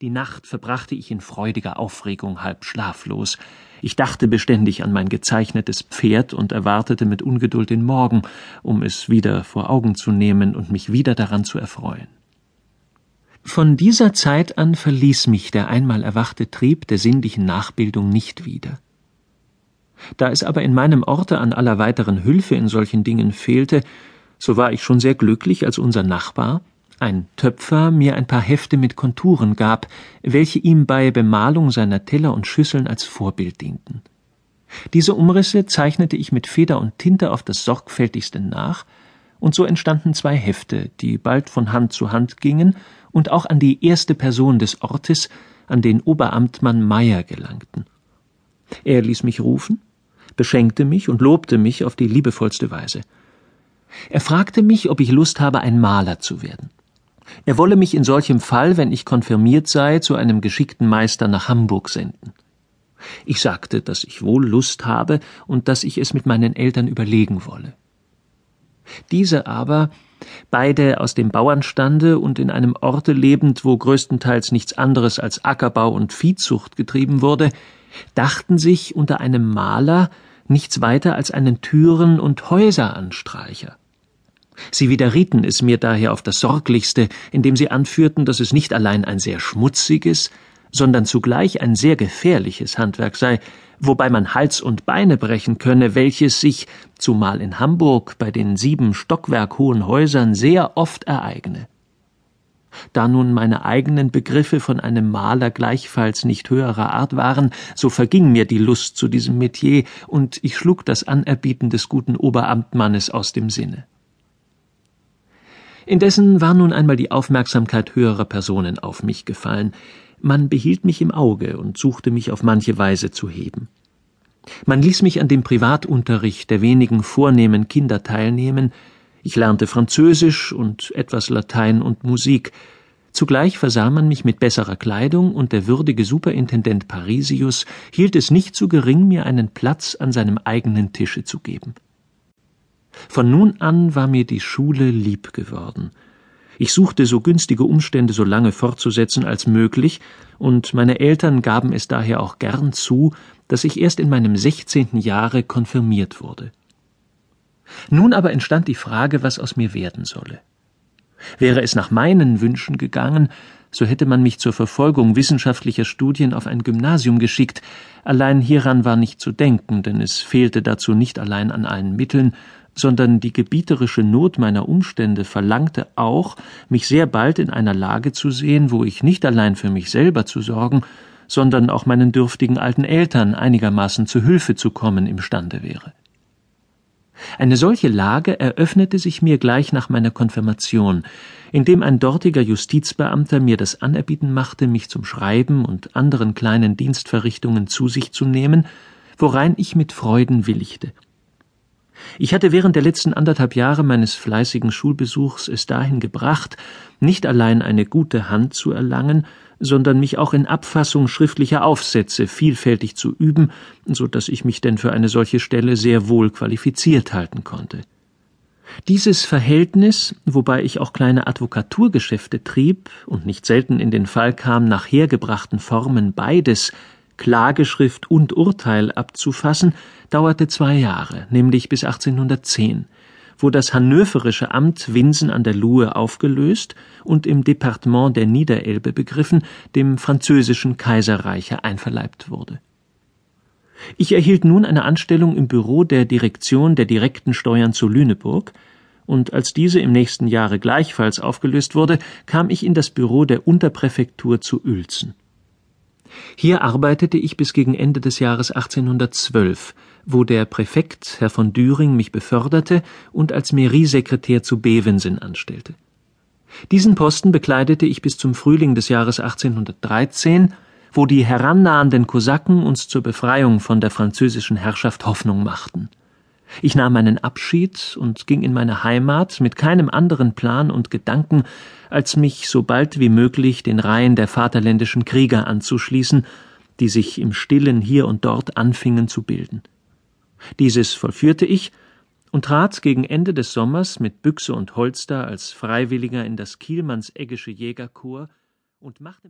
Die Nacht verbrachte ich in freudiger Aufregung, halb schlaflos. Ich dachte beständig an mein gezeichnetes Pferd und erwartete mit Ungeduld den Morgen, um es wieder vor Augen zu nehmen und mich wieder daran zu erfreuen. Von dieser Zeit an verließ mich der einmal erwachte Trieb der sinnlichen Nachbildung nicht wieder. Da es aber in meinem Orte an aller weiteren Hülfe in solchen Dingen fehlte, so war ich schon sehr glücklich, als unser Nachbar, ein Töpfer, mir ein paar Hefte mit Konturen gab, welche ihm bei Bemalung seiner Teller und Schüsseln als Vorbild dienten. Diese Umrisse zeichnete ich mit Feder und Tinte auf das sorgfältigste nach, und so entstanden zwei Hefte, die bald von Hand zu Hand gingen und auch an die erste Person des Ortes, an den Oberamtmann Meyer gelangten. Er ließ mich rufen, beschenkte mich und lobte mich auf die liebevollste Weise. Er fragte mich, ob ich Lust habe, ein Maler zu werden. Er wolle mich in solchem Fall, wenn ich konfirmiert sei, zu einem geschickten Meister nach Hamburg senden. Ich sagte, dass ich wohl Lust habe und dass ich es mit meinen Eltern überlegen wolle. Diese aber, beide aus dem Bauernstande und in einem Orte lebend, wo größtenteils nichts anderes als Ackerbau und Viehzucht getrieben wurde, dachten sich unter einem Maler nichts weiter als einen Türen- und Häuseranstreicher. Sie widerrieten es mir daher auf das Sorglichste, indem sie anführten, dass es nicht allein ein sehr schmutziges, sondern zugleich ein sehr gefährliches Handwerk sei, wobei man Hals und Beine brechen könne, welches sich, zumal in Hamburg, bei den sieben Stockwerk hohen Häusern sehr oft ereigne. Da nun meine eigenen Begriffe von einem Maler gleichfalls nicht höherer Art waren, so verging mir die Lust zu diesem Metier, und ich schlug das Anerbieten des guten Oberamtmannes aus dem Sinne. Indessen war nun einmal die Aufmerksamkeit höherer Personen auf mich gefallen. Man behielt mich im Auge und suchte mich auf manche Weise zu heben. Man ließ mich an dem Privatunterricht der wenigen vornehmen Kinder teilnehmen, ich lernte Französisch und etwas Latein und Musik, Zugleich versah man mich mit besserer Kleidung, und der würdige Superintendent Parisius hielt es nicht zu gering, mir einen Platz an seinem eigenen Tische zu geben. Von nun an war mir die Schule lieb geworden. Ich suchte so günstige Umstände so lange fortzusetzen als möglich, und meine Eltern gaben es daher auch gern zu, dass ich erst in meinem sechzehnten Jahre konfirmiert wurde. Nun aber entstand die Frage, was aus mir werden solle. Wäre es nach meinen Wünschen gegangen, so hätte man mich zur Verfolgung wissenschaftlicher Studien auf ein Gymnasium geschickt, allein hieran war nicht zu denken, denn es fehlte dazu nicht allein an allen Mitteln, sondern die gebieterische Not meiner Umstände verlangte auch, mich sehr bald in einer Lage zu sehen, wo ich nicht allein für mich selber zu sorgen, sondern auch meinen dürftigen alten Eltern einigermaßen zu Hilfe zu kommen imstande wäre. Eine solche Lage eröffnete sich mir gleich nach meiner Konfirmation, indem ein dortiger Justizbeamter mir das Anerbieten machte, mich zum Schreiben und anderen kleinen Dienstverrichtungen zu sich zu nehmen, worein ich mit Freuden willigte. Ich hatte während der letzten anderthalb Jahre meines fleißigen Schulbesuchs es dahin gebracht, nicht allein eine gute Hand zu erlangen, sondern mich auch in Abfassung schriftlicher Aufsätze vielfältig zu üben, so dass ich mich denn für eine solche Stelle sehr wohl qualifiziert halten konnte. Dieses Verhältnis, wobei ich auch kleine Advokaturgeschäfte trieb und nicht selten in den Fall kam, nach hergebrachten Formen beides Klageschrift und Urteil abzufassen, dauerte zwei Jahre, nämlich bis 1810, wo das hannoverische Amt Winsen an der Luhe aufgelöst und im Departement der Niederelbe begriffen, dem französischen Kaiserreiche einverleibt wurde. Ich erhielt nun eine Anstellung im Büro der Direktion der direkten Steuern zu Lüneburg, und als diese im nächsten Jahre gleichfalls aufgelöst wurde, kam ich in das Büro der Unterpräfektur zu Uelzen. Hier arbeitete ich bis gegen Ende des Jahres 1812, wo der Präfekt, Herr von Düring, mich beförderte und als Mairie-Sekretär zu Bevensen anstellte. Diesen Posten bekleidete ich bis zum Frühling des Jahres 1813, wo die herannahenden Kosaken uns zur Befreiung von der französischen Herrschaft Hoffnung machten. Ich nahm meinen Abschied und ging in meine Heimat mit keinem anderen Plan und Gedanken, als mich so bald wie möglich den Reihen der vaterländischen Krieger anzuschließen, die sich im Stillen hier und dort anfingen zu bilden. Dieses vollführte ich und trat gegen Ende des Sommers mit Büchse und Holster als Freiwilliger in das Kielmannseggische Jägerkorps und machte